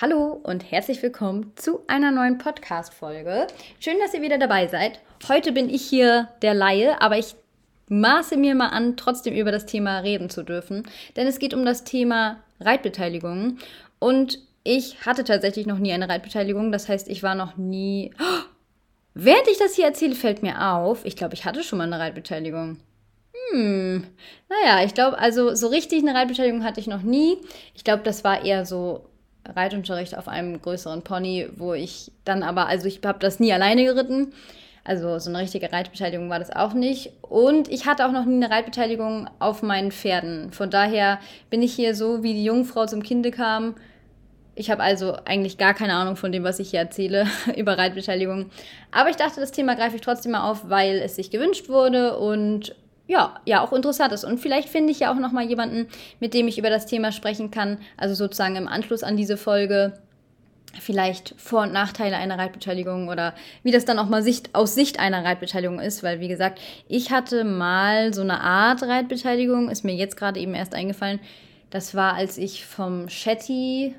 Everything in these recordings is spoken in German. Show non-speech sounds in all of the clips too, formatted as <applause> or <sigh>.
Hallo und herzlich willkommen zu einer neuen Podcast-Folge. Schön, dass ihr wieder dabei seid. Heute bin ich hier der Laie, aber ich maße mir mal an, trotzdem über das Thema reden zu dürfen, denn es geht um das Thema Reitbeteiligung und ich hatte tatsächlich noch nie eine Reitbeteiligung, das heißt, ich war noch nie. Oh, <gasps> während ich das hier erzähle, fällt mir auf, ich glaube, ich hatte schon mal eine Reitbeteiligung. Hm, naja, ich glaube, also so richtig eine Reitbeteiligung hatte ich noch nie. Ich glaube, das war eher so Reitunterricht auf einem größeren Pony, wo ich dann aber, also ich habe das nie alleine geritten. Also so eine richtige Reitbeteiligung war das auch nicht. Und ich hatte auch noch nie eine Reitbeteiligung auf meinen Pferden. Von daher bin ich hier so, wie die Jungfrau zum Kinde kam. Ich habe also eigentlich gar keine Ahnung von dem, was ich hier erzähle <laughs> über Reitbeteiligung. Aber ich dachte, das Thema greife ich trotzdem mal auf, weil es sich gewünscht wurde und ja, ja auch interessant ist. Und vielleicht finde ich ja auch noch mal jemanden, mit dem ich über das Thema sprechen kann. Also sozusagen im Anschluss an diese Folge vielleicht Vor- und Nachteile einer Reitbeteiligung oder wie das dann auch mal Sicht, aus Sicht einer Reitbeteiligung ist, weil wie gesagt, ich hatte mal so eine Art Reitbeteiligung, ist mir jetzt gerade eben erst eingefallen. Das war, als ich vom Shetty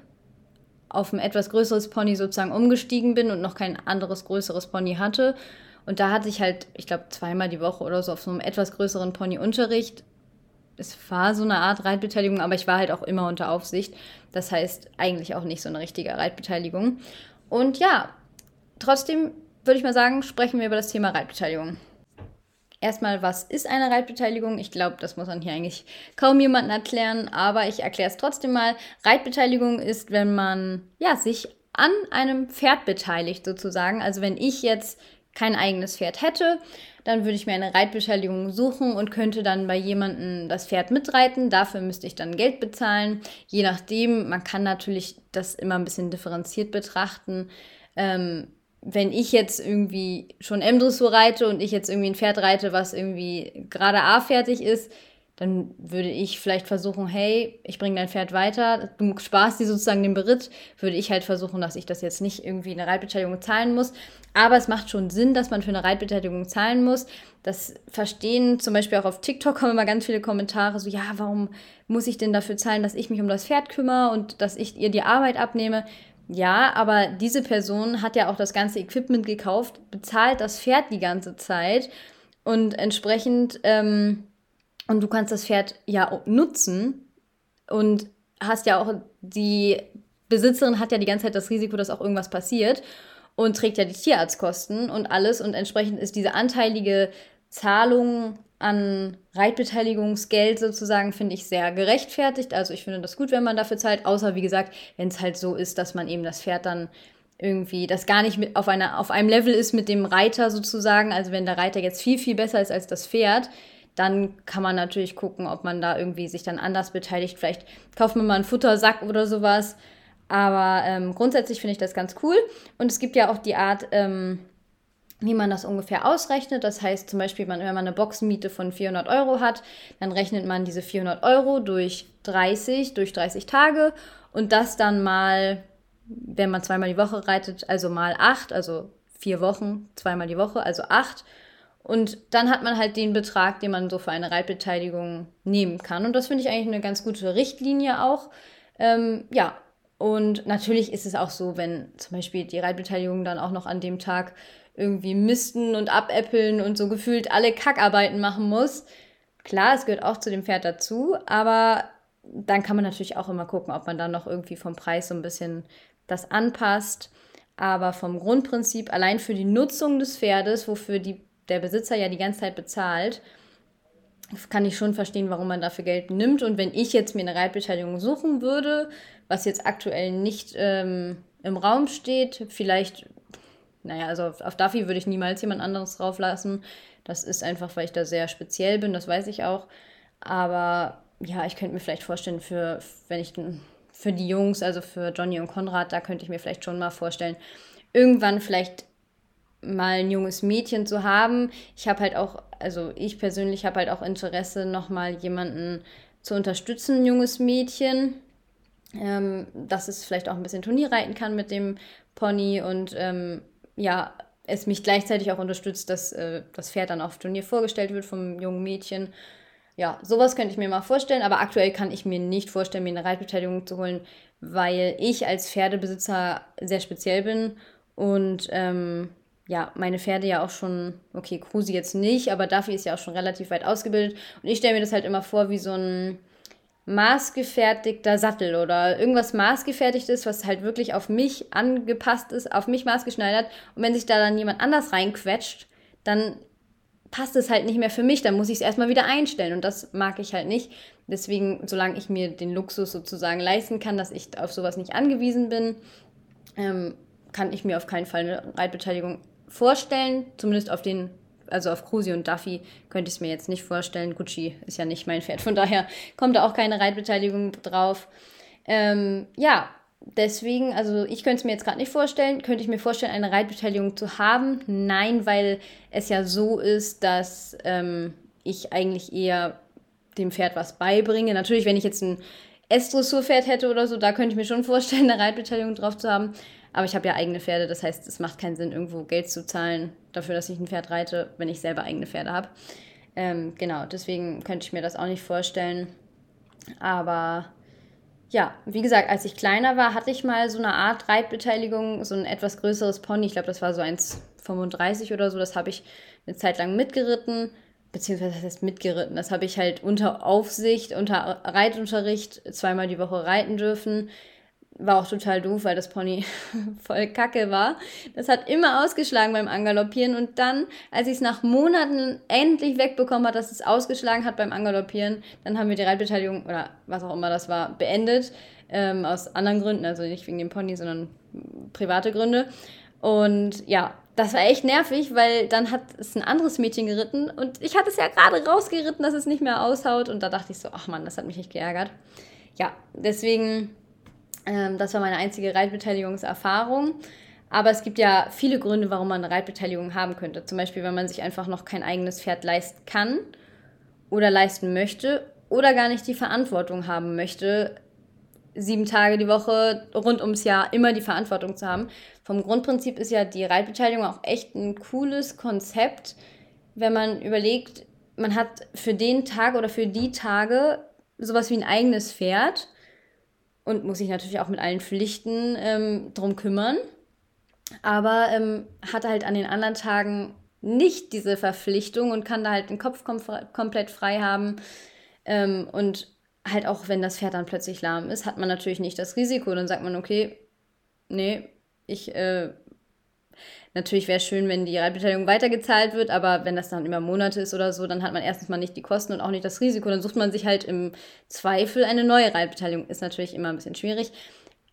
auf ein etwas größeres Pony sozusagen umgestiegen bin und noch kein anderes größeres Pony hatte. Und da hatte ich halt, ich glaube, zweimal die Woche oder so auf so einem etwas größeren Pony Unterricht. Es war so eine Art Reitbeteiligung, aber ich war halt auch immer unter Aufsicht. Das heißt, eigentlich auch nicht so eine richtige Reitbeteiligung. Und ja, trotzdem würde ich mal sagen, sprechen wir über das Thema Reitbeteiligung. Erstmal, was ist eine Reitbeteiligung? Ich glaube, das muss man hier eigentlich kaum jemandem erklären, aber ich erkläre es trotzdem mal. Reitbeteiligung ist, wenn man ja, sich an einem Pferd beteiligt, sozusagen. Also wenn ich jetzt kein eigenes Pferd hätte, dann würde ich mir eine Reitbeteiligung suchen und könnte dann bei jemandem das Pferd mitreiten. Dafür müsste ich dann Geld bezahlen. Je nachdem, man kann natürlich das immer ein bisschen differenziert betrachten. Ähm, wenn ich jetzt irgendwie schon M-Dressur reite und ich jetzt irgendwie ein Pferd reite, was irgendwie gerade A fertig ist, dann würde ich vielleicht versuchen, hey, ich bringe dein Pferd weiter, du sparst dir sozusagen den Beritt, würde ich halt versuchen, dass ich das jetzt nicht irgendwie eine Reitbeteiligung zahlen muss. Aber es macht schon Sinn, dass man für eine Reitbeteiligung zahlen muss. Das verstehen zum Beispiel auch auf TikTok kommen immer ganz viele Kommentare, so ja, warum muss ich denn dafür zahlen, dass ich mich um das Pferd kümmere und dass ich ihr die Arbeit abnehme? Ja, aber diese Person hat ja auch das ganze Equipment gekauft, bezahlt das Pferd die ganze Zeit und entsprechend ähm, und du kannst das Pferd ja nutzen und hast ja auch die Besitzerin hat ja die ganze Zeit das Risiko, dass auch irgendwas passiert und trägt ja die Tierarztkosten und alles und entsprechend ist diese anteilige Zahlung an Reitbeteiligungsgeld sozusagen, finde ich sehr gerechtfertigt. Also ich finde das gut, wenn man dafür zahlt, außer wie gesagt, wenn es halt so ist, dass man eben das Pferd dann irgendwie, das gar nicht mit auf, einer, auf einem Level ist mit dem Reiter sozusagen. Also wenn der Reiter jetzt viel, viel besser ist als das Pferd, dann kann man natürlich gucken, ob man da irgendwie sich dann anders beteiligt. Vielleicht kauft man mal einen Futtersack oder sowas. Aber ähm, grundsätzlich finde ich das ganz cool. Und es gibt ja auch die Art, ähm, wie man das ungefähr ausrechnet. Das heißt zum Beispiel, wenn man eine Boxenmiete von 400 Euro hat, dann rechnet man diese 400 Euro durch 30, durch 30 Tage und das dann mal, wenn man zweimal die Woche reitet, also mal 8, also vier Wochen, zweimal die Woche, also 8 und dann hat man halt den Betrag, den man so für eine Reitbeteiligung nehmen kann. Und das finde ich eigentlich eine ganz gute Richtlinie auch. Ähm, ja, und natürlich ist es auch so, wenn zum Beispiel die Reitbeteiligung dann auch noch an dem Tag irgendwie misten und abäppeln und so gefühlt alle Kackarbeiten machen muss. Klar, es gehört auch zu dem Pferd dazu, aber dann kann man natürlich auch immer gucken, ob man dann noch irgendwie vom Preis so ein bisschen das anpasst. Aber vom Grundprinzip, allein für die Nutzung des Pferdes, wofür die der Besitzer ja die ganze Zeit bezahlt, kann ich schon verstehen, warum man dafür Geld nimmt. Und wenn ich jetzt mir eine Reitbeteiligung suchen würde, was jetzt aktuell nicht ähm, im Raum steht, vielleicht, naja, also auf, auf Duffy würde ich niemals jemand anderes drauflassen. Das ist einfach, weil ich da sehr speziell bin, das weiß ich auch. Aber ja, ich könnte mir vielleicht vorstellen, für, wenn ich für die Jungs, also für Johnny und Konrad, da könnte ich mir vielleicht schon mal vorstellen, irgendwann vielleicht mal ein junges Mädchen zu haben. Ich habe halt auch, also ich persönlich habe halt auch Interesse, nochmal jemanden zu unterstützen, ein junges Mädchen, ähm, dass es vielleicht auch ein bisschen Turnier reiten kann mit dem Pony und ähm, ja, es mich gleichzeitig auch unterstützt, dass äh, das Pferd dann auf Turnier vorgestellt wird vom jungen Mädchen. ja, sowas könnte ich mir mal vorstellen, aber aktuell kann ich mir nicht vorstellen, mir eine Reitbeteiligung zu holen, weil ich als Pferdebesitzer sehr speziell bin und ähm, ja, meine Pferde ja auch schon, okay, Krusi jetzt nicht, aber Duffy ist ja auch schon relativ weit ausgebildet. Und ich stelle mir das halt immer vor wie so ein maßgefertigter Sattel oder irgendwas maßgefertigtes, was halt wirklich auf mich angepasst ist, auf mich maßgeschneidert. Und wenn sich da dann jemand anders reinquetscht, dann passt es halt nicht mehr für mich, dann muss ich es erstmal wieder einstellen und das mag ich halt nicht. Deswegen, solange ich mir den Luxus sozusagen leisten kann, dass ich auf sowas nicht angewiesen bin, ähm, kann ich mir auf keinen Fall eine Reitbeteiligung vorstellen, zumindest auf den, also auf Cruzy und Duffy könnte ich es mir jetzt nicht vorstellen. Gucci ist ja nicht mein Pferd, von daher kommt da auch keine Reitbeteiligung drauf. Ähm, ja, deswegen, also ich könnte es mir jetzt gerade nicht vorstellen. Könnte ich mir vorstellen, eine Reitbeteiligung zu haben? Nein, weil es ja so ist, dass ähm, ich eigentlich eher dem Pferd was beibringe. Natürlich, wenn ich jetzt ein S-Dressurpferd hätte oder so, da könnte ich mir schon vorstellen, eine Reitbeteiligung drauf zu haben. Aber ich habe ja eigene Pferde, das heißt, es macht keinen Sinn, irgendwo Geld zu zahlen dafür, dass ich ein Pferd reite, wenn ich selber eigene Pferde habe. Ähm, genau, deswegen könnte ich mir das auch nicht vorstellen. Aber ja, wie gesagt, als ich kleiner war, hatte ich mal so eine Art Reitbeteiligung, so ein etwas größeres Pony. Ich glaube, das war so 1,35 oder so. Das habe ich eine Zeit lang mitgeritten, beziehungsweise das heißt mitgeritten. Das habe ich halt unter Aufsicht, unter Reitunterricht zweimal die Woche reiten dürfen war auch total doof, weil das Pony <laughs> voll kacke war. Das hat immer ausgeschlagen beim Angaloppieren und dann, als ich es nach Monaten endlich wegbekommen hat, dass es ausgeschlagen hat beim Angaloppieren, dann haben wir die Reitbeteiligung oder was auch immer das war, beendet. Ähm, aus anderen Gründen, also nicht wegen dem Pony, sondern private Gründe. Und ja, das war echt nervig, weil dann hat es ein anderes Mädchen geritten und ich hatte es ja gerade rausgeritten, dass es nicht mehr aushaut und da dachte ich so, ach man, das hat mich echt geärgert. Ja, deswegen ähm, das war meine einzige Reitbeteiligungserfahrung. Aber es gibt ja viele Gründe, warum man eine Reitbeteiligung haben könnte. Zum Beispiel, wenn man sich einfach noch kein eigenes Pferd leisten kann oder leisten möchte oder gar nicht die Verantwortung haben möchte, sieben Tage die Woche rund ums Jahr immer die Verantwortung zu haben. Vom Grundprinzip ist ja die Reitbeteiligung auch echt ein cooles Konzept, wenn man überlegt, man hat für den Tag oder für die Tage sowas wie ein eigenes Pferd und muss sich natürlich auch mit allen Pflichten ähm, drum kümmern. Aber ähm, hat halt an den anderen Tagen nicht diese Verpflichtung und kann da halt den Kopf kom komplett frei haben. Ähm, und halt auch, wenn das Pferd dann plötzlich lahm ist, hat man natürlich nicht das Risiko. Dann sagt man, okay, nee, ich äh, Natürlich wäre es schön, wenn die Reitbeteiligung weitergezahlt wird, aber wenn das dann über Monate ist oder so, dann hat man erstens mal nicht die Kosten und auch nicht das Risiko. Dann sucht man sich halt im Zweifel eine neue Reitbeteiligung. Ist natürlich immer ein bisschen schwierig,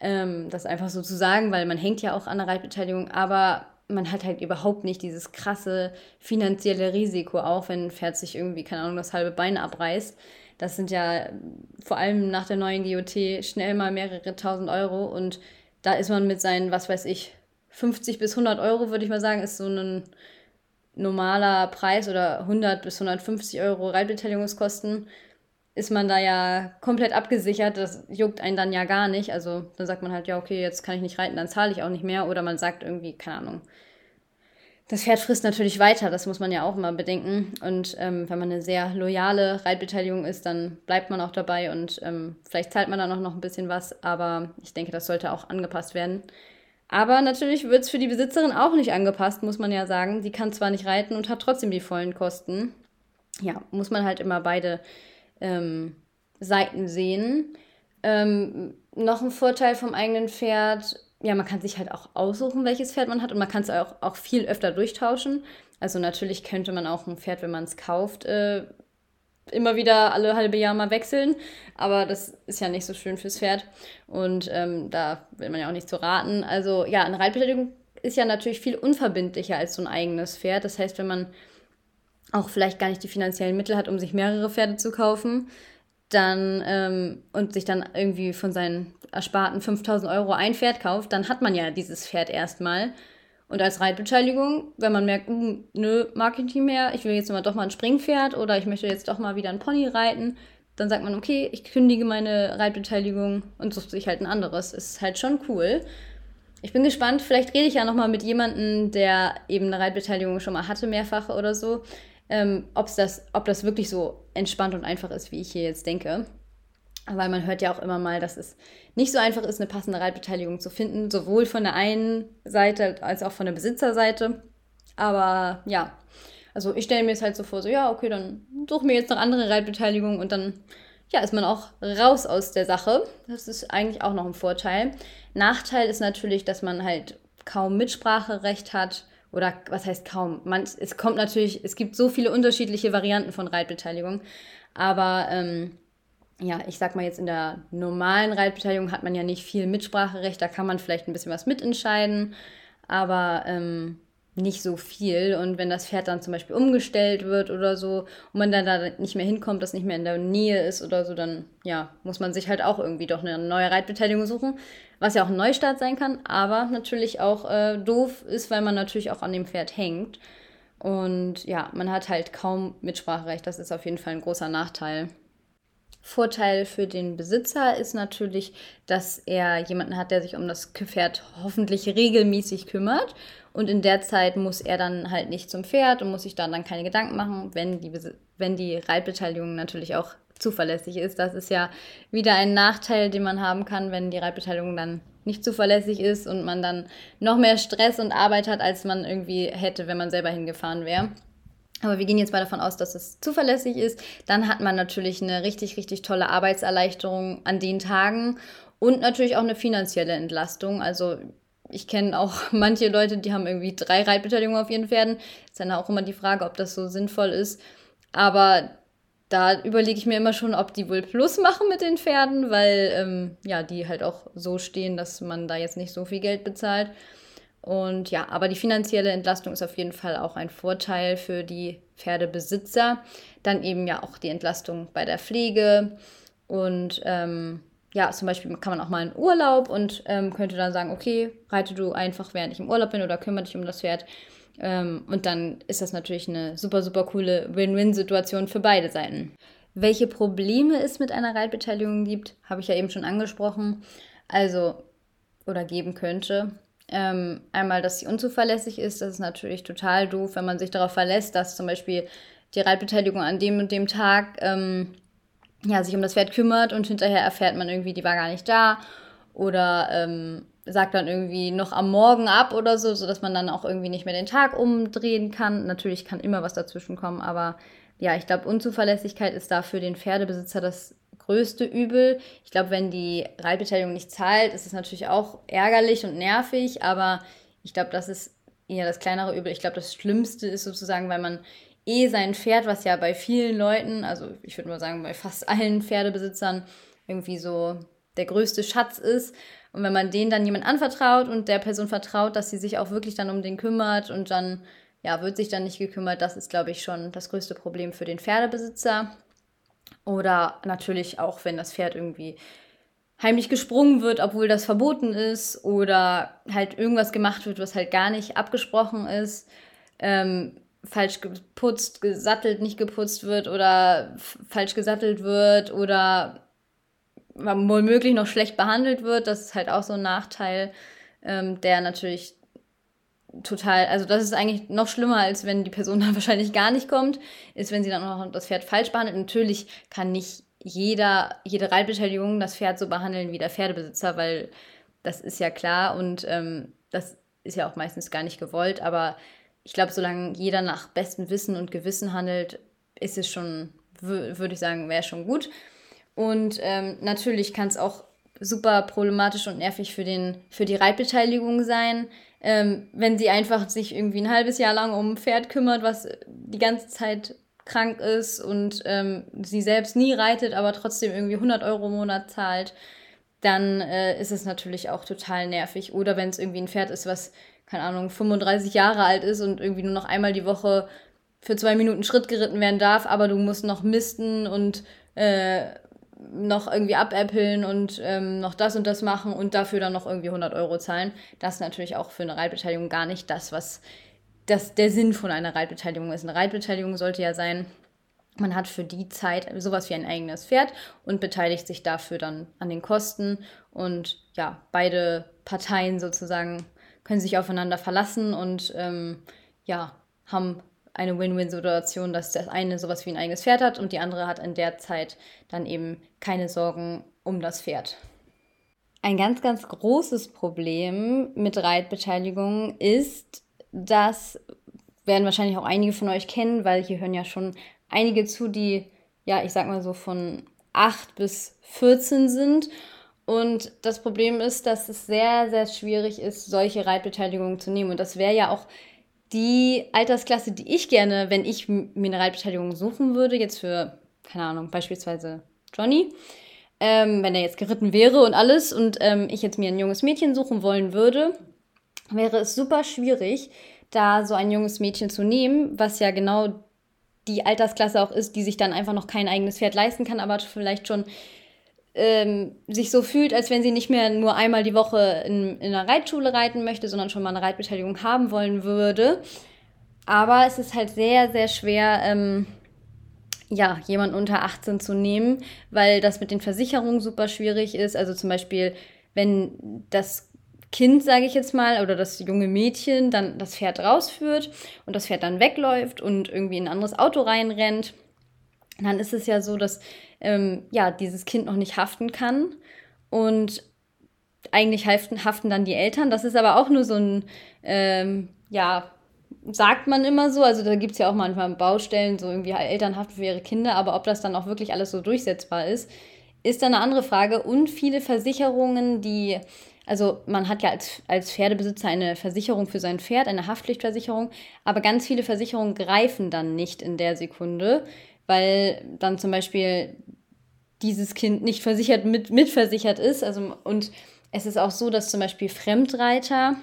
ähm, das einfach so zu sagen, weil man hängt ja auch an der Reitbeteiligung, aber man hat halt überhaupt nicht dieses krasse finanzielle Risiko, auch wenn ein Pferd sich irgendwie, keine Ahnung, das halbe Bein abreißt. Das sind ja vor allem nach der neuen GOT schnell mal mehrere tausend Euro und da ist man mit seinen, was weiß ich, 50 bis 100 Euro, würde ich mal sagen, ist so ein normaler Preis oder 100 bis 150 Euro Reitbeteiligungskosten, ist man da ja komplett abgesichert. Das juckt einen dann ja gar nicht. Also dann sagt man halt, ja, okay, jetzt kann ich nicht reiten, dann zahle ich auch nicht mehr. Oder man sagt irgendwie, keine Ahnung. Das Pferd frisst natürlich weiter, das muss man ja auch immer bedenken. Und ähm, wenn man eine sehr loyale Reitbeteiligung ist, dann bleibt man auch dabei und ähm, vielleicht zahlt man dann auch noch ein bisschen was. Aber ich denke, das sollte auch angepasst werden. Aber natürlich wird es für die Besitzerin auch nicht angepasst, muss man ja sagen. Die kann zwar nicht reiten und hat trotzdem die vollen Kosten. Ja, muss man halt immer beide ähm, Seiten sehen. Ähm, noch ein Vorteil vom eigenen Pferd, ja, man kann sich halt auch aussuchen, welches Pferd man hat und man kann es auch, auch viel öfter durchtauschen. Also natürlich könnte man auch ein Pferd, wenn man es kauft, äh, immer wieder alle halbe Jahr mal wechseln. Aber das ist ja nicht so schön fürs Pferd. Und ähm, da will man ja auch nicht zu raten. Also ja, eine Reitbeteiligung ist ja natürlich viel unverbindlicher als so ein eigenes Pferd. Das heißt, wenn man auch vielleicht gar nicht die finanziellen Mittel hat, um sich mehrere Pferde zu kaufen, dann ähm, und sich dann irgendwie von seinen ersparten 5000 Euro ein Pferd kauft, dann hat man ja dieses Pferd erstmal. Und als Reitbeteiligung, wenn man merkt, hm, nö, mag ich nicht mehr, ich will jetzt mal doch mal ein Springpferd oder ich möchte jetzt doch mal wieder ein Pony reiten, dann sagt man, okay, ich kündige meine Reitbeteiligung und sucht sich halt ein anderes. Ist halt schon cool. Ich bin gespannt, vielleicht rede ich ja nochmal mit jemandem, der eben eine Reitbeteiligung schon mal hatte, mehrfach oder so. ähm, ob's das, ob das wirklich so entspannt und einfach ist, wie ich hier jetzt denke. Weil man hört ja auch immer mal, dass es nicht so einfach ist, eine passende Reitbeteiligung zu finden, sowohl von der einen Seite als auch von der Besitzerseite. Aber ja, also ich stelle mir es halt so vor, so ja, okay, dann suche mir jetzt noch andere Reitbeteiligungen und dann ja, ist man auch raus aus der Sache. Das ist eigentlich auch noch ein Vorteil. Nachteil ist natürlich, dass man halt kaum Mitspracherecht hat. Oder was heißt kaum? Man, es kommt natürlich, es gibt so viele unterschiedliche Varianten von Reitbeteiligung. Aber ähm, ja, ich sag mal jetzt in der normalen Reitbeteiligung hat man ja nicht viel Mitspracherecht. Da kann man vielleicht ein bisschen was mitentscheiden. Aber ähm, nicht so viel. Und wenn das Pferd dann zum Beispiel umgestellt wird oder so und man dann da nicht mehr hinkommt, das nicht mehr in der Nähe ist oder so, dann ja, muss man sich halt auch irgendwie doch eine neue Reitbeteiligung suchen, was ja auch ein Neustart sein kann, aber natürlich auch äh, doof ist, weil man natürlich auch an dem Pferd hängt. Und ja, man hat halt kaum Mitspracherecht. Das ist auf jeden Fall ein großer Nachteil. Vorteil für den Besitzer ist natürlich, dass er jemanden hat, der sich um das Pferd hoffentlich regelmäßig kümmert und in der Zeit muss er dann halt nicht zum Pferd und muss sich dann, dann keine Gedanken machen, wenn die, wenn die Reitbeteiligung natürlich auch zuverlässig ist. Das ist ja wieder ein Nachteil, den man haben kann, wenn die Reitbeteiligung dann nicht zuverlässig ist und man dann noch mehr Stress und Arbeit hat, als man irgendwie hätte, wenn man selber hingefahren wäre. Aber wir gehen jetzt mal davon aus, dass es zuverlässig ist. Dann hat man natürlich eine richtig, richtig tolle Arbeitserleichterung an den Tagen und natürlich auch eine finanzielle Entlastung. Also ich kenne auch <laughs> manche Leute, die haben irgendwie drei Reitbeteiligungen auf ihren Pferden. Ist dann auch immer die Frage, ob das so sinnvoll ist. Aber da überlege ich mir immer schon, ob die wohl Plus machen mit den Pferden, weil ähm, ja, die halt auch so stehen, dass man da jetzt nicht so viel Geld bezahlt. Und ja, aber die finanzielle Entlastung ist auf jeden Fall auch ein Vorteil für die Pferdebesitzer. Dann eben ja auch die Entlastung bei der Pflege und ähm, ja, zum Beispiel kann man auch mal in Urlaub und ähm, könnte dann sagen, okay, reite du einfach, während ich im Urlaub bin oder kümmere dich um das Pferd. Ähm, und dann ist das natürlich eine super, super coole Win-Win-Situation für beide Seiten. Welche Probleme es mit einer Reitbeteiligung gibt, habe ich ja eben schon angesprochen. Also, oder geben könnte. Ähm, einmal, dass sie unzuverlässig ist. Das ist natürlich total doof, wenn man sich darauf verlässt, dass zum Beispiel die Reitbeteiligung an dem und dem Tag ähm, ja, sich um das Pferd kümmert und hinterher erfährt man irgendwie, die war gar nicht da oder ähm, sagt dann irgendwie noch am Morgen ab oder so, sodass man dann auch irgendwie nicht mehr den Tag umdrehen kann. Natürlich kann immer was dazwischen kommen, aber ja, ich glaube, Unzuverlässigkeit ist da für den Pferdebesitzer das größte Übel. Ich glaube, wenn die Reitbeteiligung nicht zahlt, ist es natürlich auch ärgerlich und nervig, aber ich glaube, das ist eher das kleinere Übel. Ich glaube, das Schlimmste ist sozusagen, weil man eh sein Pferd, was ja bei vielen Leuten, also ich würde mal sagen, bei fast allen Pferdebesitzern irgendwie so der größte Schatz ist. Und wenn man den dann jemand anvertraut und der Person vertraut, dass sie sich auch wirklich dann um den kümmert und dann, ja, wird sich dann nicht gekümmert, das ist, glaube ich, schon das größte Problem für den Pferdebesitzer. Oder natürlich auch, wenn das Pferd irgendwie heimlich gesprungen wird, obwohl das verboten ist, oder halt irgendwas gemacht wird, was halt gar nicht abgesprochen ist. Ähm, falsch geputzt, gesattelt, nicht geputzt wird oder falsch gesattelt wird oder womöglich noch schlecht behandelt wird. Das ist halt auch so ein Nachteil, ähm, der natürlich total, also das ist eigentlich noch schlimmer, als wenn die Person <laughs> dann wahrscheinlich gar nicht kommt, ist, wenn sie dann auch noch das Pferd falsch behandelt. Natürlich kann nicht jeder, jede Reitbeteiligung das Pferd so behandeln wie der Pferdebesitzer, weil das ist ja klar und ähm, das ist ja auch meistens gar nicht gewollt, aber ich glaube, solange jeder nach bestem Wissen und Gewissen handelt, ist es schon, würde ich sagen, wäre schon gut. Und ähm, natürlich kann es auch super problematisch und nervig für, den, für die Reitbeteiligung sein, ähm, wenn sie einfach sich irgendwie ein halbes Jahr lang um ein Pferd kümmert, was die ganze Zeit krank ist und ähm, sie selbst nie reitet, aber trotzdem irgendwie 100 Euro im Monat zahlt, dann äh, ist es natürlich auch total nervig. Oder wenn es irgendwie ein Pferd ist, was keine Ahnung, 35 Jahre alt ist und irgendwie nur noch einmal die Woche für zwei Minuten Schritt geritten werden darf, aber du musst noch misten und äh, noch irgendwie abäppeln und ähm, noch das und das machen und dafür dann noch irgendwie 100 Euro zahlen. Das ist natürlich auch für eine Reitbeteiligung gar nicht das, was das der Sinn von einer Reitbeteiligung ist. Eine Reitbeteiligung sollte ja sein, man hat für die Zeit sowas wie ein eigenes Pferd und beteiligt sich dafür dann an den Kosten und ja, beide Parteien sozusagen können sich aufeinander verlassen und ähm, ja, haben eine Win-Win-Situation, dass das eine sowas wie ein eigenes Pferd hat und die andere hat in der Zeit dann eben keine Sorgen um das Pferd. Ein ganz, ganz großes Problem mit Reitbeteiligung ist, dass werden wahrscheinlich auch einige von euch kennen, weil hier hören ja schon einige zu, die, ja, ich sag mal so von 8 bis 14 sind. Und das Problem ist, dass es sehr, sehr schwierig ist, solche Reitbeteiligungen zu nehmen. Und das wäre ja auch die Altersklasse, die ich gerne, wenn ich Reitbeteiligung suchen würde, jetzt für, keine Ahnung, beispielsweise Johnny, ähm, wenn er jetzt geritten wäre und alles und ähm, ich jetzt mir ein junges Mädchen suchen wollen würde, wäre es super schwierig, da so ein junges Mädchen zu nehmen, was ja genau die Altersklasse auch ist, die sich dann einfach noch kein eigenes Pferd leisten kann, aber vielleicht schon ähm, sich so fühlt, als wenn sie nicht mehr nur einmal die Woche in, in einer Reitschule reiten möchte, sondern schon mal eine Reitbeteiligung haben wollen würde. Aber es ist halt sehr, sehr schwer, ähm, ja, jemanden unter 18 zu nehmen, weil das mit den Versicherungen super schwierig ist. Also zum Beispiel, wenn das Kind, sage ich jetzt mal, oder das junge Mädchen dann das Pferd rausführt und das Pferd dann wegläuft und irgendwie in ein anderes Auto reinrennt, dann ist es ja so, dass ähm, ja, dieses Kind noch nicht haften kann und eigentlich haften, haften dann die Eltern. Das ist aber auch nur so ein, ähm, ja, sagt man immer so. Also da gibt es ja auch manchmal Baustellen, so irgendwie Eltern haften für ihre Kinder, aber ob das dann auch wirklich alles so durchsetzbar ist, ist dann eine andere Frage. Und viele Versicherungen, die, also man hat ja als, als Pferdebesitzer eine Versicherung für sein Pferd, eine Haftpflichtversicherung, aber ganz viele Versicherungen greifen dann nicht in der Sekunde weil dann zum Beispiel dieses Kind nicht versichert mit, mitversichert ist. Also, und es ist auch so, dass zum Beispiel Fremdreiter,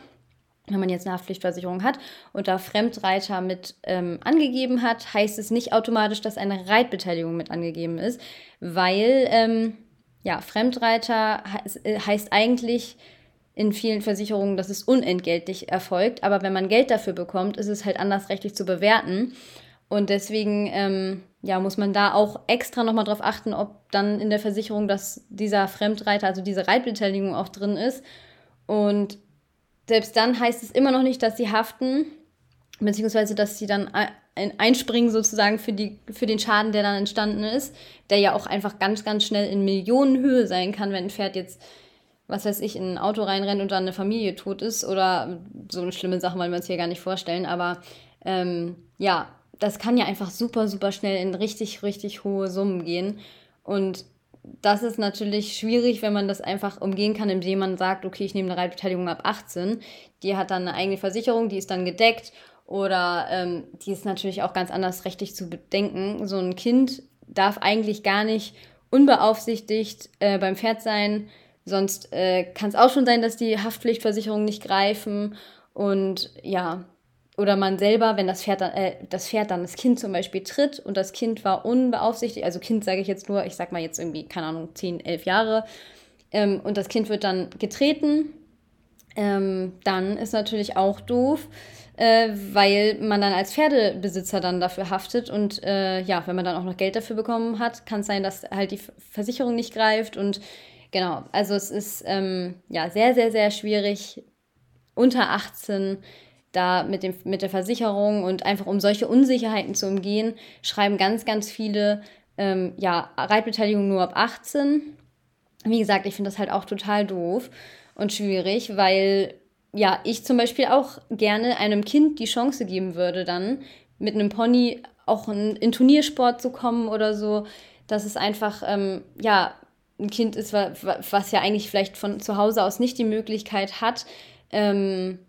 wenn man jetzt eine Haftpflichtversicherung hat und da Fremdreiter mit ähm, angegeben hat, heißt es nicht automatisch, dass eine Reitbeteiligung mit angegeben ist, weil ähm, ja, Fremdreiter he heißt eigentlich in vielen Versicherungen, dass es unentgeltlich erfolgt, aber wenn man Geld dafür bekommt, ist es halt anders rechtlich zu bewerten. Und deswegen ähm, ja, muss man da auch extra nochmal drauf achten, ob dann in der Versicherung, dass dieser Fremdreiter, also diese Reitbeteiligung auch drin ist. Und selbst dann heißt es immer noch nicht, dass sie haften, beziehungsweise dass sie dann einspringen sozusagen für, die, für den Schaden, der dann entstanden ist, der ja auch einfach ganz, ganz schnell in Millionenhöhe sein kann, wenn ein Pferd jetzt, was weiß ich, in ein Auto reinrennt und dann eine Familie tot ist oder so eine schlimme Sache wollen wir uns hier gar nicht vorstellen. Aber ähm, ja, das kann ja einfach super, super schnell in richtig, richtig hohe Summen gehen. Und das ist natürlich schwierig, wenn man das einfach umgehen kann, indem man sagt, okay, ich nehme eine Reitbeteiligung ab 18. Die hat dann eine eigene Versicherung, die ist dann gedeckt. Oder ähm, die ist natürlich auch ganz anders rechtlich zu bedenken. So ein Kind darf eigentlich gar nicht unbeaufsichtigt äh, beim Pferd sein. Sonst äh, kann es auch schon sein, dass die Haftpflichtversicherungen nicht greifen. Und ja, oder man selber, wenn das Pferd dann, äh, das Pferd dann das Kind zum Beispiel tritt und das Kind war unbeaufsichtigt, also Kind sage ich jetzt nur, ich sag mal jetzt irgendwie, keine Ahnung, 10, 11 Jahre, ähm, und das Kind wird dann getreten, ähm, dann ist natürlich auch doof, äh, weil man dann als Pferdebesitzer dann dafür haftet und äh, ja, wenn man dann auch noch Geld dafür bekommen hat, kann es sein, dass halt die Versicherung nicht greift und genau, also es ist ähm, ja sehr, sehr, sehr schwierig unter 18 da mit, dem, mit der Versicherung und einfach um solche Unsicherheiten zu umgehen, schreiben ganz, ganz viele ähm, ja, Reitbeteiligung nur ab 18. Wie gesagt, ich finde das halt auch total doof und schwierig, weil ja, ich zum Beispiel auch gerne einem Kind die Chance geben würde, dann mit einem Pony auch in, in Turniersport zu kommen oder so, dass es einfach, ähm, ja, ein Kind ist, was ja eigentlich vielleicht von zu Hause aus nicht die Möglichkeit hat, ähm,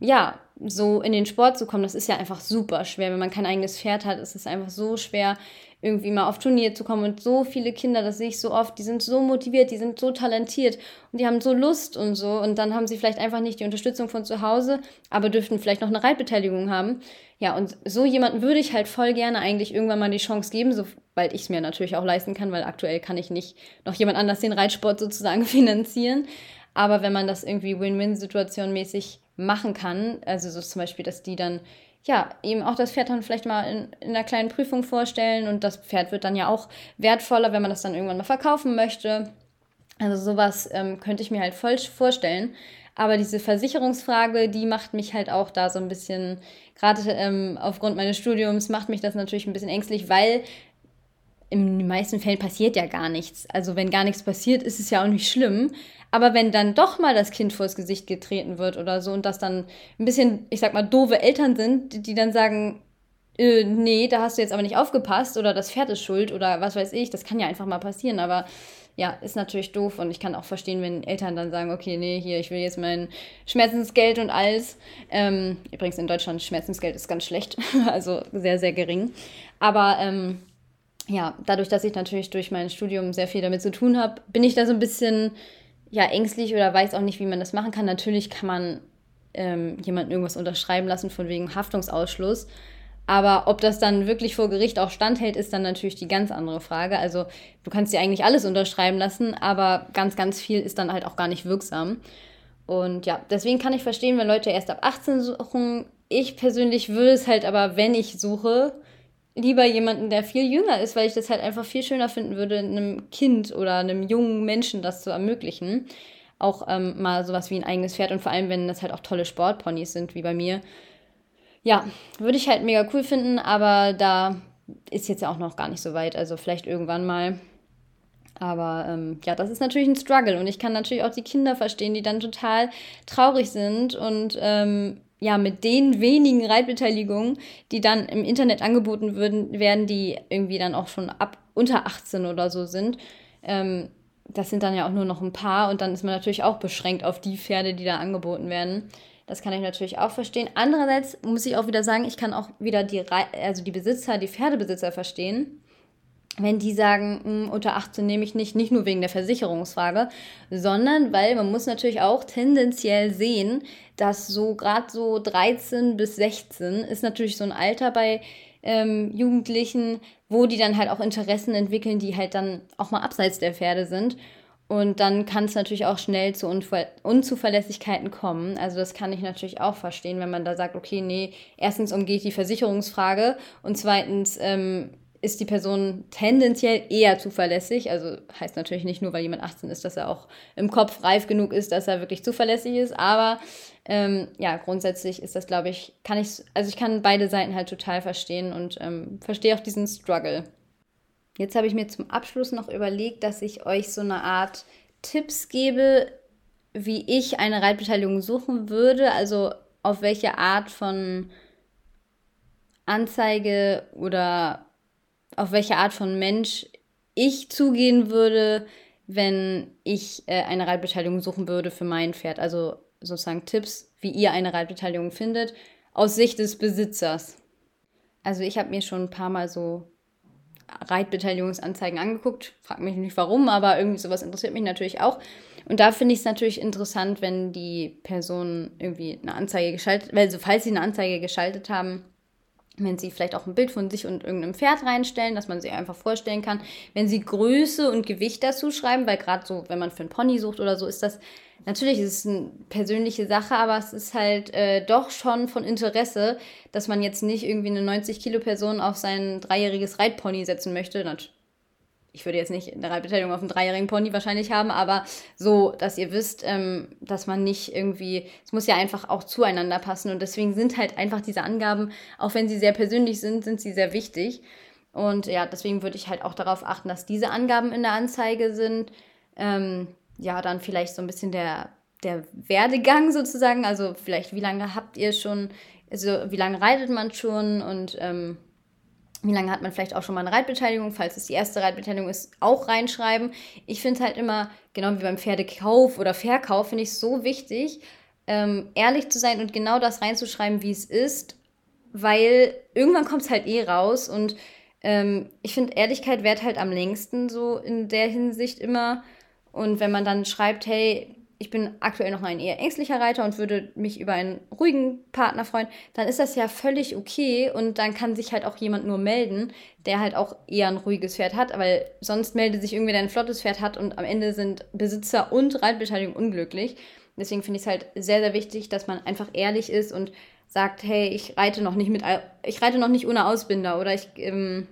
ja, so in den Sport zu kommen, das ist ja einfach super schwer. Wenn man kein eigenes Pferd hat, ist es einfach so schwer, irgendwie mal auf Turnier zu kommen. Und so viele Kinder, das sehe ich so oft, die sind so motiviert, die sind so talentiert und die haben so Lust und so. Und dann haben sie vielleicht einfach nicht die Unterstützung von zu Hause, aber dürften vielleicht noch eine Reitbeteiligung haben. Ja, und so jemanden würde ich halt voll gerne eigentlich irgendwann mal die Chance geben, sobald ich es mir natürlich auch leisten kann, weil aktuell kann ich nicht noch jemand anders den Reitsport sozusagen <laughs> finanzieren. Aber wenn man das irgendwie Win-Win-Situation mäßig machen kann. Also so zum Beispiel, dass die dann ja, eben auch das Pferd dann vielleicht mal in, in einer kleinen Prüfung vorstellen und das Pferd wird dann ja auch wertvoller, wenn man das dann irgendwann mal verkaufen möchte. Also sowas ähm, könnte ich mir halt voll vorstellen. Aber diese Versicherungsfrage, die macht mich halt auch da so ein bisschen, gerade ähm, aufgrund meines Studiums, macht mich das natürlich ein bisschen ängstlich, weil in den meisten Fällen passiert ja gar nichts. Also wenn gar nichts passiert, ist es ja auch nicht schlimm. Aber wenn dann doch mal das Kind vors Gesicht getreten wird oder so und das dann ein bisschen, ich sag mal, doofe Eltern sind, die dann sagen, äh, nee, da hast du jetzt aber nicht aufgepasst oder das Pferd ist schuld oder was weiß ich, das kann ja einfach mal passieren, aber ja, ist natürlich doof und ich kann auch verstehen, wenn Eltern dann sagen, okay, nee, hier, ich will jetzt mein Schmerzensgeld und alles. Ähm, übrigens in Deutschland Schmerzensgeld ist ganz schlecht, <laughs> also sehr, sehr gering. Aber ähm, ja, dadurch, dass ich natürlich durch mein Studium sehr viel damit zu tun habe, bin ich da so ein bisschen ja, ängstlich oder weiß auch nicht, wie man das machen kann. Natürlich kann man ähm, jemanden irgendwas unterschreiben lassen von wegen Haftungsausschluss. Aber ob das dann wirklich vor Gericht auch standhält, ist dann natürlich die ganz andere Frage. Also du kannst dir eigentlich alles unterschreiben lassen, aber ganz, ganz viel ist dann halt auch gar nicht wirksam. Und ja, deswegen kann ich verstehen, wenn Leute erst ab 18 suchen. Ich persönlich würde es halt aber, wenn ich suche, lieber jemanden, der viel jünger ist, weil ich das halt einfach viel schöner finden würde, einem Kind oder einem jungen Menschen das zu ermöglichen. Auch ähm, mal sowas wie ein eigenes Pferd und vor allem, wenn das halt auch tolle Sportponys sind, wie bei mir. Ja, würde ich halt mega cool finden, aber da ist jetzt ja auch noch gar nicht so weit. Also vielleicht irgendwann mal. Aber ähm, ja, das ist natürlich ein Struggle und ich kann natürlich auch die Kinder verstehen, die dann total traurig sind und ähm, ja, mit den wenigen Reitbeteiligungen, die dann im Internet angeboten würden, werden, die irgendwie dann auch schon ab unter 18 oder so sind. Ähm, das sind dann ja auch nur noch ein paar und dann ist man natürlich auch beschränkt auf die Pferde, die da angeboten werden. Das kann ich natürlich auch verstehen. Andererseits muss ich auch wieder sagen, ich kann auch wieder die, Re also die Besitzer, die Pferdebesitzer verstehen, wenn die sagen, hm, unter 18 nehme ich nicht, nicht nur wegen der Versicherungsfrage, sondern weil man muss natürlich auch tendenziell sehen, dass so gerade so 13 bis 16 ist natürlich so ein Alter bei ähm, Jugendlichen, wo die dann halt auch Interessen entwickeln, die halt dann auch mal abseits der Pferde sind. Und dann kann es natürlich auch schnell zu Unver Unzuverlässigkeiten kommen. Also das kann ich natürlich auch verstehen, wenn man da sagt, okay, nee, erstens umgeht die Versicherungsfrage und zweitens ähm, ist die Person tendenziell eher zuverlässig. Also heißt natürlich nicht nur, weil jemand 18 ist, dass er auch im Kopf reif genug ist, dass er wirklich zuverlässig ist. Aber ähm, ja, grundsätzlich ist das, glaube ich, kann ich, also ich kann beide Seiten halt total verstehen und ähm, verstehe auch diesen Struggle. Jetzt habe ich mir zum Abschluss noch überlegt, dass ich euch so eine Art Tipps gebe, wie ich eine Reitbeteiligung suchen würde. Also auf welche Art von Anzeige oder auf welche Art von Mensch ich zugehen würde, wenn ich äh, eine Reitbeteiligung suchen würde für mein Pferd. Also sozusagen Tipps, wie ihr eine Reitbeteiligung findet, aus Sicht des Besitzers. Also ich habe mir schon ein paar Mal so Reitbeteiligungsanzeigen angeguckt. Frag mich nicht warum, aber irgendwie sowas interessiert mich natürlich auch. Und da finde ich es natürlich interessant, wenn die Personen irgendwie eine Anzeige geschaltet, also falls sie eine Anzeige geschaltet haben, wenn sie vielleicht auch ein Bild von sich und irgendeinem Pferd reinstellen, dass man sich einfach vorstellen kann, wenn sie Größe und Gewicht dazu schreiben, weil gerade so, wenn man für einen Pony sucht oder so, ist das natürlich ist es eine persönliche Sache, aber es ist halt äh, doch schon von Interesse, dass man jetzt nicht irgendwie eine 90 Kilo Person auf sein dreijähriges Reitpony setzen möchte ich würde jetzt nicht eine Reitbeteiligung auf einen dreijährigen Pony wahrscheinlich haben, aber so, dass ihr wisst, ähm, dass man nicht irgendwie, es muss ja einfach auch zueinander passen und deswegen sind halt einfach diese Angaben, auch wenn sie sehr persönlich sind, sind sie sehr wichtig. Und ja, deswegen würde ich halt auch darauf achten, dass diese Angaben in der Anzeige sind. Ähm, ja, dann vielleicht so ein bisschen der, der Werdegang sozusagen, also vielleicht wie lange habt ihr schon, also wie lange reitet man schon und ähm, wie lange hat man vielleicht auch schon mal eine Reitbeteiligung, falls es die erste Reitbeteiligung ist, auch reinschreiben. Ich finde es halt immer, genau wie beim Pferdekauf oder Verkauf, finde ich es so wichtig, ähm, ehrlich zu sein und genau das reinzuschreiben, wie es ist, weil irgendwann kommt es halt eh raus und ähm, ich finde, Ehrlichkeit währt halt am längsten so in der Hinsicht immer. Und wenn man dann schreibt, hey, ich bin aktuell noch ein eher ängstlicher Reiter und würde mich über einen ruhigen Partner freuen, dann ist das ja völlig okay und dann kann sich halt auch jemand nur melden, der halt auch eher ein ruhiges Pferd hat, weil sonst meldet sich irgendwie, der ein flottes Pferd hat und am Ende sind Besitzer und Reitbeteiligung unglücklich. Deswegen finde ich es halt sehr, sehr wichtig, dass man einfach ehrlich ist und sagt, hey, ich reite noch nicht mit, ich reite noch nicht ohne Ausbinder oder ich ähm,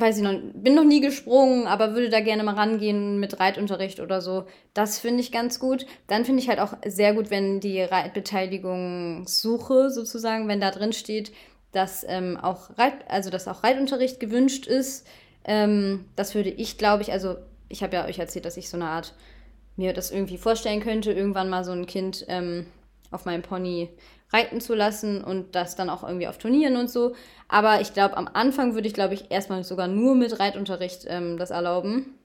weiß ich noch, bin noch nie gesprungen, aber würde da gerne mal rangehen mit Reitunterricht oder so. Das finde ich ganz gut. Dann finde ich halt auch sehr gut, wenn die Reitbeteiligungssuche sozusagen, wenn da drin steht, dass ähm, auch Reit, also dass auch Reitunterricht gewünscht ist. Ähm, das würde ich, glaube ich, also ich habe ja euch erzählt, dass ich so eine Art mir das irgendwie vorstellen könnte, irgendwann mal so ein Kind ähm, auf meinem Pony reiten zu lassen und das dann auch irgendwie auf Turnieren und so. Aber ich glaube, am Anfang würde ich, glaube ich, erstmal sogar nur mit Reitunterricht ähm, das erlauben.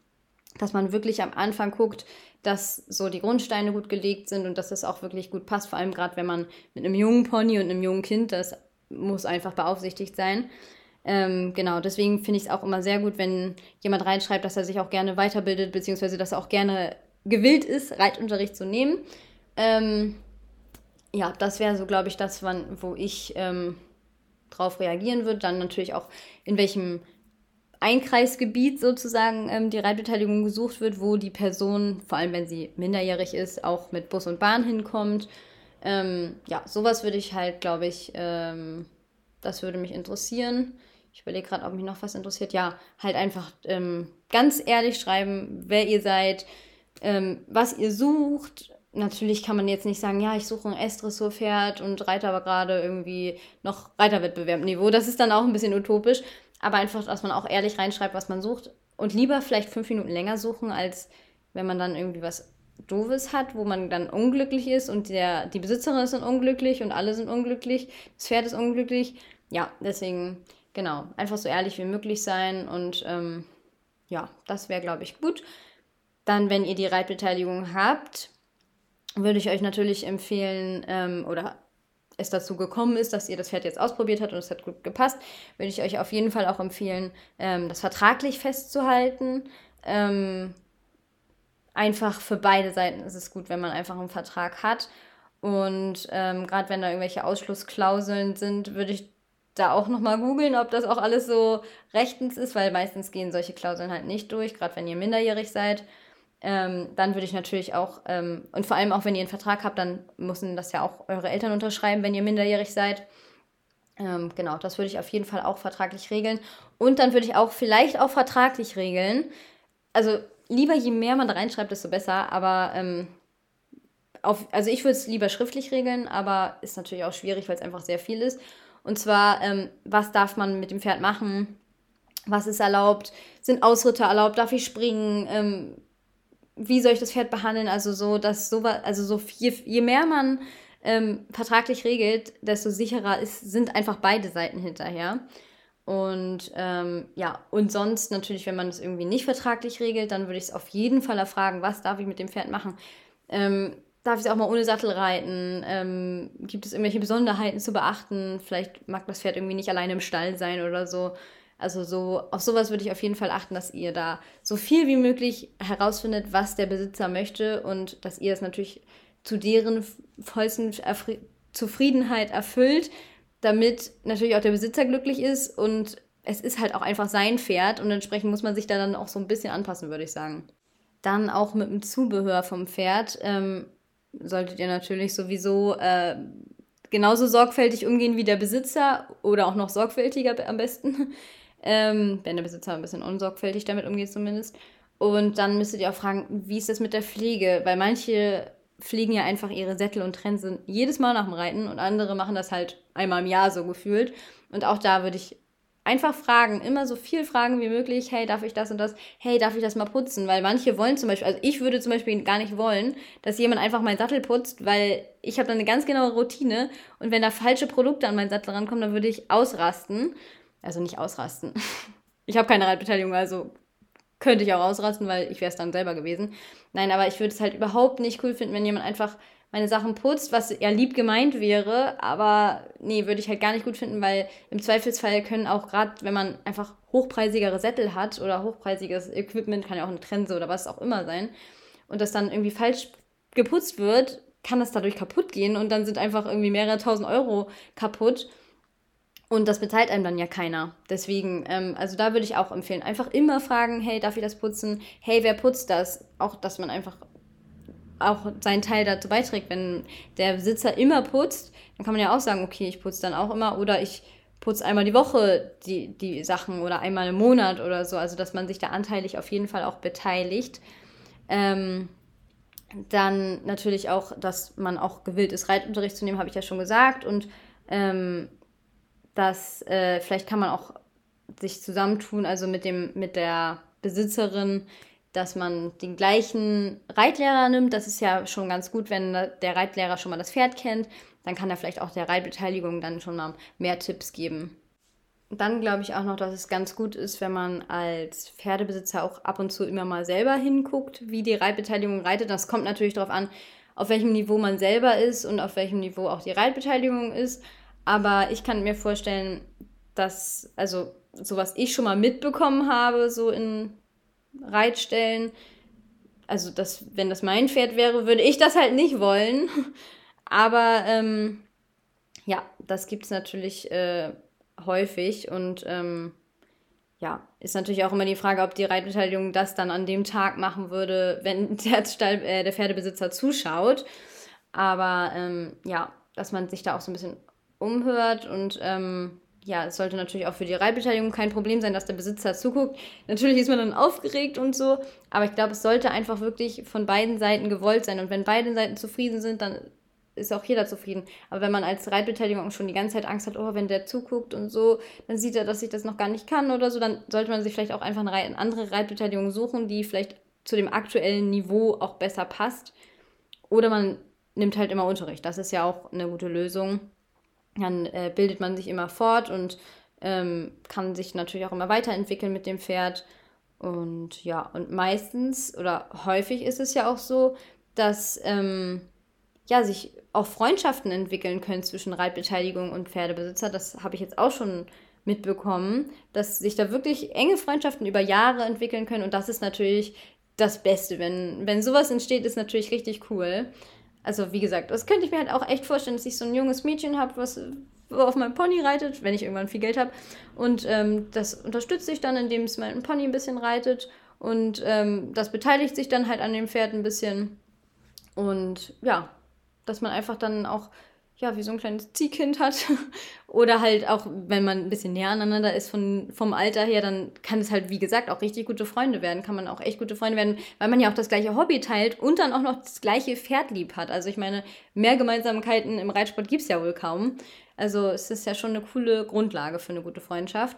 Dass man wirklich am Anfang guckt, dass so die Grundsteine gut gelegt sind und dass das auch wirklich gut passt. Vor allem gerade, wenn man mit einem jungen Pony und einem jungen Kind, das muss einfach beaufsichtigt sein. Ähm, genau, deswegen finde ich es auch immer sehr gut, wenn jemand reinschreibt, dass er sich auch gerne weiterbildet, beziehungsweise dass er auch gerne gewillt ist, Reitunterricht zu nehmen. Ähm, ja, das wäre so, glaube ich, das, wann, wo ich ähm, drauf reagieren würde. Dann natürlich auch, in welchem Einkreisgebiet sozusagen ähm, die Reitbeteiligung gesucht wird, wo die Person, vor allem wenn sie minderjährig ist, auch mit Bus und Bahn hinkommt. Ähm, ja, sowas würde ich halt, glaube ich, ähm, das würde mich interessieren. Ich überlege gerade, ob mich noch was interessiert. Ja, halt einfach ähm, ganz ehrlich schreiben, wer ihr seid, ähm, was ihr sucht, natürlich kann man jetzt nicht sagen, ja, ich suche ein S-Dressur-Pferd und reite aber gerade irgendwie noch Reiterwettbewerbniveau. Das ist dann auch ein bisschen utopisch. Aber einfach, dass man auch ehrlich reinschreibt, was man sucht. Und lieber vielleicht fünf Minuten länger suchen, als wenn man dann irgendwie was Doofes hat, wo man dann unglücklich ist und der, die Besitzerin ist unglücklich und alle sind unglücklich, das Pferd ist unglücklich. Ja, deswegen, genau, einfach so ehrlich wie möglich sein und ähm, ja, das wäre, glaube ich, gut. Dann, wenn ihr die Reitbeteiligung habt, würde ich euch natürlich empfehlen, ähm, oder es dazu gekommen ist, dass ihr das Pferd jetzt ausprobiert habt und es hat gut gepasst, würde ich euch auf jeden Fall auch empfehlen, ähm, das vertraglich festzuhalten. Ähm, einfach für beide Seiten ist es gut, wenn man einfach einen Vertrag hat. Und ähm, gerade wenn da irgendwelche Ausschlussklauseln sind, würde ich da auch nochmal googeln, ob das auch alles so rechtens ist, weil meistens gehen solche Klauseln halt nicht durch, gerade wenn ihr minderjährig seid ähm, dann würde ich natürlich auch, ähm, und vor allem auch wenn ihr einen Vertrag habt, dann müssen das ja auch eure Eltern unterschreiben, wenn ihr minderjährig seid. Ähm, genau, das würde ich auf jeden Fall auch vertraglich regeln. Und dann würde ich auch vielleicht auch vertraglich regeln. Also lieber je mehr man da reinschreibt, desto besser. Aber ähm, auf, also ich würde es lieber schriftlich regeln, aber ist natürlich auch schwierig, weil es einfach sehr viel ist. Und zwar, ähm, was darf man mit dem Pferd machen? Was ist erlaubt? Sind Ausritte erlaubt? Darf ich springen? Wie soll ich das Pferd behandeln? Also so, dass so, also so je, je mehr man ähm, vertraglich regelt, desto sicherer ist, sind einfach beide Seiten hinterher. Und ähm, ja, und sonst natürlich, wenn man es irgendwie nicht vertraglich regelt, dann würde ich es auf jeden Fall erfragen, was darf ich mit dem Pferd machen? Ähm, darf ich es auch mal ohne Sattel reiten? Ähm, gibt es irgendwelche Besonderheiten zu beachten? Vielleicht mag das Pferd irgendwie nicht alleine im Stall sein oder so. Also so, auf sowas würde ich auf jeden Fall achten, dass ihr da so viel wie möglich herausfindet, was der Besitzer möchte und dass ihr es natürlich zu deren vollsten Zufriedenheit erfüllt, damit natürlich auch der Besitzer glücklich ist und es ist halt auch einfach sein Pferd und entsprechend muss man sich da dann auch so ein bisschen anpassen, würde ich sagen. Dann auch mit dem Zubehör vom Pferd ähm, solltet ihr natürlich sowieso äh, genauso sorgfältig umgehen wie der Besitzer oder auch noch sorgfältiger am besten ähm, wenn der Besitzer ein bisschen unsorgfältig damit umgeht zumindest. Und dann müsstet ihr auch fragen, wie ist das mit der Pflege? Weil manche fliegen ja einfach ihre Sättel und Trensen jedes Mal nach dem Reiten und andere machen das halt einmal im Jahr so gefühlt. Und auch da würde ich einfach fragen, immer so viel fragen wie möglich, hey, darf ich das und das? Hey, darf ich das mal putzen? Weil manche wollen zum Beispiel, also ich würde zum Beispiel gar nicht wollen, dass jemand einfach meinen Sattel putzt, weil ich habe dann eine ganz genaue Routine und wenn da falsche Produkte an meinen Sattel rankommen, dann würde ich ausrasten. Also nicht ausrasten. Ich habe keine Reitbeteiligung, also könnte ich auch ausrasten, weil ich wäre es dann selber gewesen. Nein, aber ich würde es halt überhaupt nicht cool finden, wenn jemand einfach meine Sachen putzt, was ja lieb gemeint wäre, aber nee, würde ich halt gar nicht gut finden, weil im Zweifelsfall können auch gerade, wenn man einfach hochpreisigere Sättel hat oder hochpreisiges Equipment, kann ja auch eine Trense oder was auch immer sein, und das dann irgendwie falsch geputzt wird, kann das dadurch kaputt gehen und dann sind einfach irgendwie mehrere tausend Euro kaputt. Und das bezahlt einem dann ja keiner. Deswegen, ähm, also da würde ich auch empfehlen, einfach immer fragen, hey, darf ich das putzen? Hey, wer putzt das? Auch, dass man einfach auch seinen Teil dazu beiträgt. Wenn der Besitzer immer putzt, dann kann man ja auch sagen, okay, ich putze dann auch immer oder ich putze einmal die Woche die, die Sachen oder einmal im Monat oder so. Also dass man sich da anteilig auf jeden Fall auch beteiligt. Ähm, dann natürlich auch, dass man auch gewillt ist, Reitunterricht zu nehmen, habe ich ja schon gesagt. Und ähm, dass äh, vielleicht kann man auch sich zusammentun, also mit dem, mit der Besitzerin, dass man den gleichen Reitlehrer nimmt. Das ist ja schon ganz gut, wenn der Reitlehrer schon mal das Pferd kennt. Dann kann er vielleicht auch der Reitbeteiligung dann schon mal mehr Tipps geben. Dann glaube ich auch noch, dass es ganz gut ist, wenn man als Pferdebesitzer auch ab und zu immer mal selber hinguckt, wie die Reitbeteiligung reitet. Das kommt natürlich darauf an, auf welchem Niveau man selber ist und auf welchem Niveau auch die Reitbeteiligung ist. Aber ich kann mir vorstellen, dass, also so was ich schon mal mitbekommen habe, so in Reitstellen, also das, wenn das mein Pferd wäre, würde ich das halt nicht wollen. <laughs> Aber ähm, ja, das gibt es natürlich äh, häufig und ähm, ja, ist natürlich auch immer die Frage, ob die Reitbeteiligung das dann an dem Tag machen würde, wenn <laughs> der, Stall, äh, der Pferdebesitzer zuschaut. Aber ähm, ja, dass man sich da auch so ein bisschen umhört und ähm, ja, es sollte natürlich auch für die Reitbeteiligung kein Problem sein, dass der Besitzer zuguckt. Natürlich ist man dann aufgeregt und so, aber ich glaube, es sollte einfach wirklich von beiden Seiten gewollt sein. Und wenn beide Seiten zufrieden sind, dann ist auch jeder zufrieden. Aber wenn man als Reitbeteiligung schon die ganze Zeit Angst hat, oh, wenn der zuguckt und so, dann sieht er, dass ich das noch gar nicht kann oder so, dann sollte man sich vielleicht auch einfach eine andere Reitbeteiligung suchen, die vielleicht zu dem aktuellen Niveau auch besser passt. Oder man nimmt halt immer Unterricht. Das ist ja auch eine gute Lösung. Dann äh, bildet man sich immer fort und ähm, kann sich natürlich auch immer weiterentwickeln mit dem Pferd. Und ja, und meistens oder häufig ist es ja auch so, dass ähm, ja, sich auch Freundschaften entwickeln können zwischen Reitbeteiligung und Pferdebesitzer. Das habe ich jetzt auch schon mitbekommen, dass sich da wirklich enge Freundschaften über Jahre entwickeln können. Und das ist natürlich das Beste. Wenn, wenn sowas entsteht, ist natürlich richtig cool. Also wie gesagt, das könnte ich mir halt auch echt vorstellen, dass ich so ein junges Mädchen habe, was auf meinem Pony reitet, wenn ich irgendwann viel Geld habe. Und ähm, das unterstütze ich dann, indem es mein Pony ein bisschen reitet. Und ähm, das beteiligt sich dann halt an dem Pferd ein bisschen. Und ja, dass man einfach dann auch, ja, wie so ein kleines Ziehkind hat. <laughs> Oder halt auch, wenn man ein bisschen näher aneinander ist von, vom Alter her, dann kann es halt, wie gesagt, auch richtig gute Freunde werden. Kann man auch echt gute Freunde werden, weil man ja auch das gleiche Hobby teilt und dann auch noch das gleiche Pferd lieb hat. Also ich meine, mehr Gemeinsamkeiten im Reitsport gibt es ja wohl kaum. Also es ist ja schon eine coole Grundlage für eine gute Freundschaft.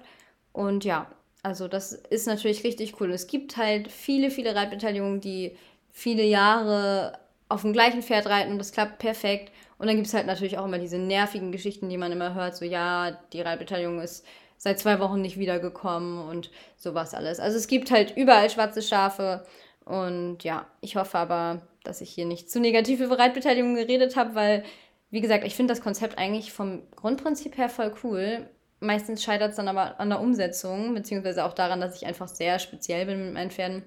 Und ja, also das ist natürlich richtig cool. Es gibt halt viele, viele Reitbeteiligungen, die viele Jahre auf dem gleichen Pferd reiten und das klappt perfekt. Und dann gibt es halt natürlich auch immer diese nervigen Geschichten, die man immer hört, so ja, die Reitbeteiligung ist seit zwei Wochen nicht wiedergekommen und sowas alles. Also es gibt halt überall schwarze Schafe und ja, ich hoffe aber, dass ich hier nicht zu negativ über Reitbeteiligung geredet habe, weil, wie gesagt, ich finde das Konzept eigentlich vom Grundprinzip her voll cool. Meistens scheitert es dann aber an der Umsetzung, beziehungsweise auch daran, dass ich einfach sehr speziell bin mit meinen Pferden.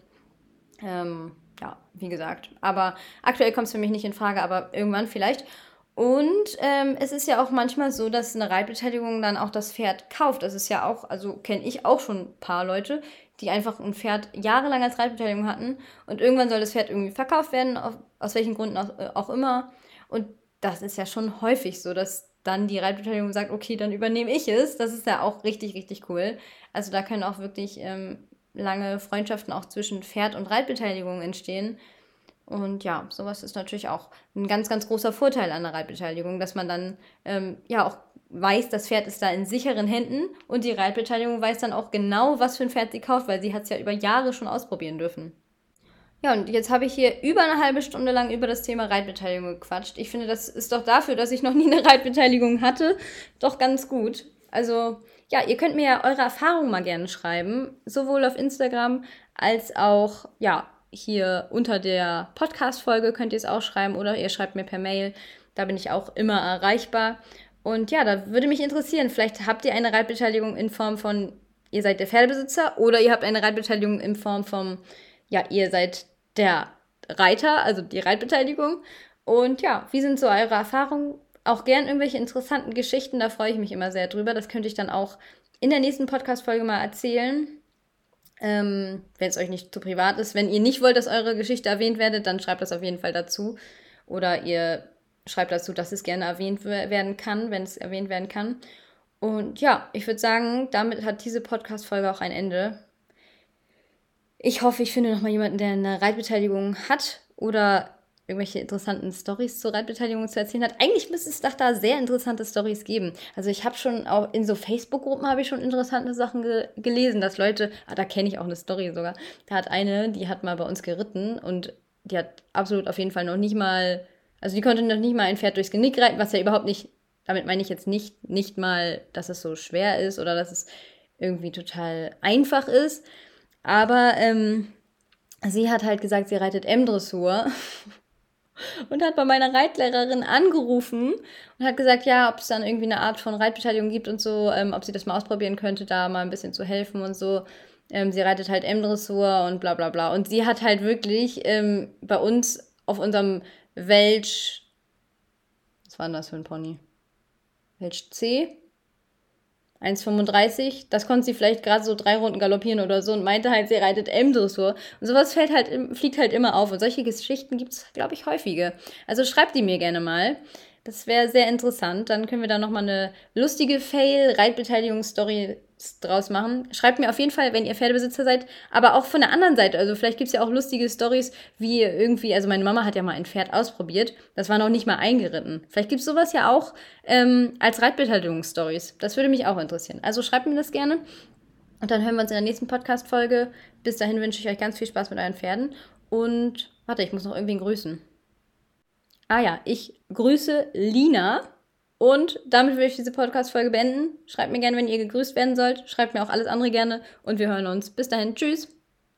Ähm, ja, wie gesagt. Aber aktuell kommt es für mich nicht in Frage, aber irgendwann vielleicht. Und ähm, es ist ja auch manchmal so, dass eine Reitbeteiligung dann auch das Pferd kauft. Das ist ja auch, also kenne ich auch schon ein paar Leute, die einfach ein Pferd jahrelang als Reitbeteiligung hatten und irgendwann soll das Pferd irgendwie verkauft werden, auf, aus welchen Gründen auch, äh, auch immer. Und das ist ja schon häufig so, dass dann die Reitbeteiligung sagt, okay, dann übernehme ich es. Das ist ja auch richtig, richtig cool. Also da können auch wirklich ähm, lange Freundschaften auch zwischen Pferd und Reitbeteiligung entstehen. Und ja, sowas ist natürlich auch ein ganz, ganz großer Vorteil an der Reitbeteiligung, dass man dann ähm, ja auch weiß, das Pferd ist da in sicheren Händen und die Reitbeteiligung weiß dann auch genau, was für ein Pferd sie kauft, weil sie hat es ja über Jahre schon ausprobieren dürfen. Ja, und jetzt habe ich hier über eine halbe Stunde lang über das Thema Reitbeteiligung gequatscht. Ich finde, das ist doch dafür, dass ich noch nie eine <laughs> Reitbeteiligung hatte, doch ganz gut. Also ja, ihr könnt mir ja eure Erfahrungen mal gerne schreiben, sowohl auf Instagram als auch, ja, hier unter der Podcast-Folge könnt ihr es auch schreiben oder ihr schreibt mir per Mail. Da bin ich auch immer erreichbar. Und ja, da würde mich interessieren, vielleicht habt ihr eine Reitbeteiligung in Form von, ihr seid der Pferdebesitzer oder ihr habt eine Reitbeteiligung in Form von, ja, ihr seid der Reiter, also die Reitbeteiligung. Und ja, wie sind so eure Erfahrungen? auch gern irgendwelche interessanten Geschichten, da freue ich mich immer sehr drüber. Das könnte ich dann auch in der nächsten Podcast-Folge mal erzählen. Ähm, wenn es euch nicht zu privat ist. Wenn ihr nicht wollt, dass eure Geschichte erwähnt werdet, dann schreibt das auf jeden Fall dazu. Oder ihr schreibt dazu, dass es gerne erwähnt werden kann, wenn es erwähnt werden kann. Und ja, ich würde sagen, damit hat diese Podcast-Folge auch ein Ende. Ich hoffe, ich finde nochmal jemanden, der eine Reitbeteiligung hat oder irgendwelche interessanten Stories zur Reitbeteiligung zu erzählen hat. Eigentlich müsste es doch da sehr interessante Stories geben. Also ich habe schon auch in so Facebook-Gruppen habe ich schon interessante Sachen ge gelesen, dass Leute, ah, da kenne ich auch eine Story sogar. Da hat eine, die hat mal bei uns geritten und die hat absolut auf jeden Fall noch nicht mal, also die konnte noch nicht mal ein Pferd durchs Genick reiten, was ja überhaupt nicht, damit meine ich jetzt nicht, nicht mal, dass es so schwer ist oder dass es irgendwie total einfach ist. Aber ähm, sie hat halt gesagt, sie reitet M-Dressur <laughs> und hat bei meiner Reitlehrerin angerufen und hat gesagt, ja, ob es dann irgendwie eine Art von Reitbeteiligung gibt und so, ähm, ob sie das mal ausprobieren könnte, da mal ein bisschen zu helfen und so. Ähm, sie reitet halt M-Dressur und bla bla bla. Und sie hat halt wirklich ähm, bei uns auf unserem Welch. Was war denn das für ein Pony? Welch C? 1,35. Das konnte sie vielleicht gerade so drei Runden galoppieren oder so und meinte halt, sie reitet M-Dressur. Und sowas fällt halt, fliegt halt immer auf. Und solche Geschichten gibt es, glaube ich, häufige. Also schreibt die mir gerne mal. Das wäre sehr interessant. Dann können wir da nochmal eine lustige Fail-Reitbeteiligungsstory draus machen. Schreibt mir auf jeden Fall, wenn ihr Pferdebesitzer seid, aber auch von der anderen Seite. Also vielleicht gibt es ja auch lustige Stories, wie irgendwie, also meine Mama hat ja mal ein Pferd ausprobiert, das war noch nicht mal eingeritten. Vielleicht gibt es sowas ja auch ähm, als Reitbeteiligungsstories. Das würde mich auch interessieren. Also schreibt mir das gerne. Und dann hören wir uns in der nächsten Podcast-Folge. Bis dahin wünsche ich euch ganz viel Spaß mit euren Pferden. Und warte, ich muss noch irgendwen grüßen. Ah ja, ich grüße Lina. Und damit will ich diese Podcast-Folge beenden. Schreibt mir gerne, wenn ihr gegrüßt werden sollt. Schreibt mir auch alles andere gerne. Und wir hören uns. Bis dahin. Tschüss.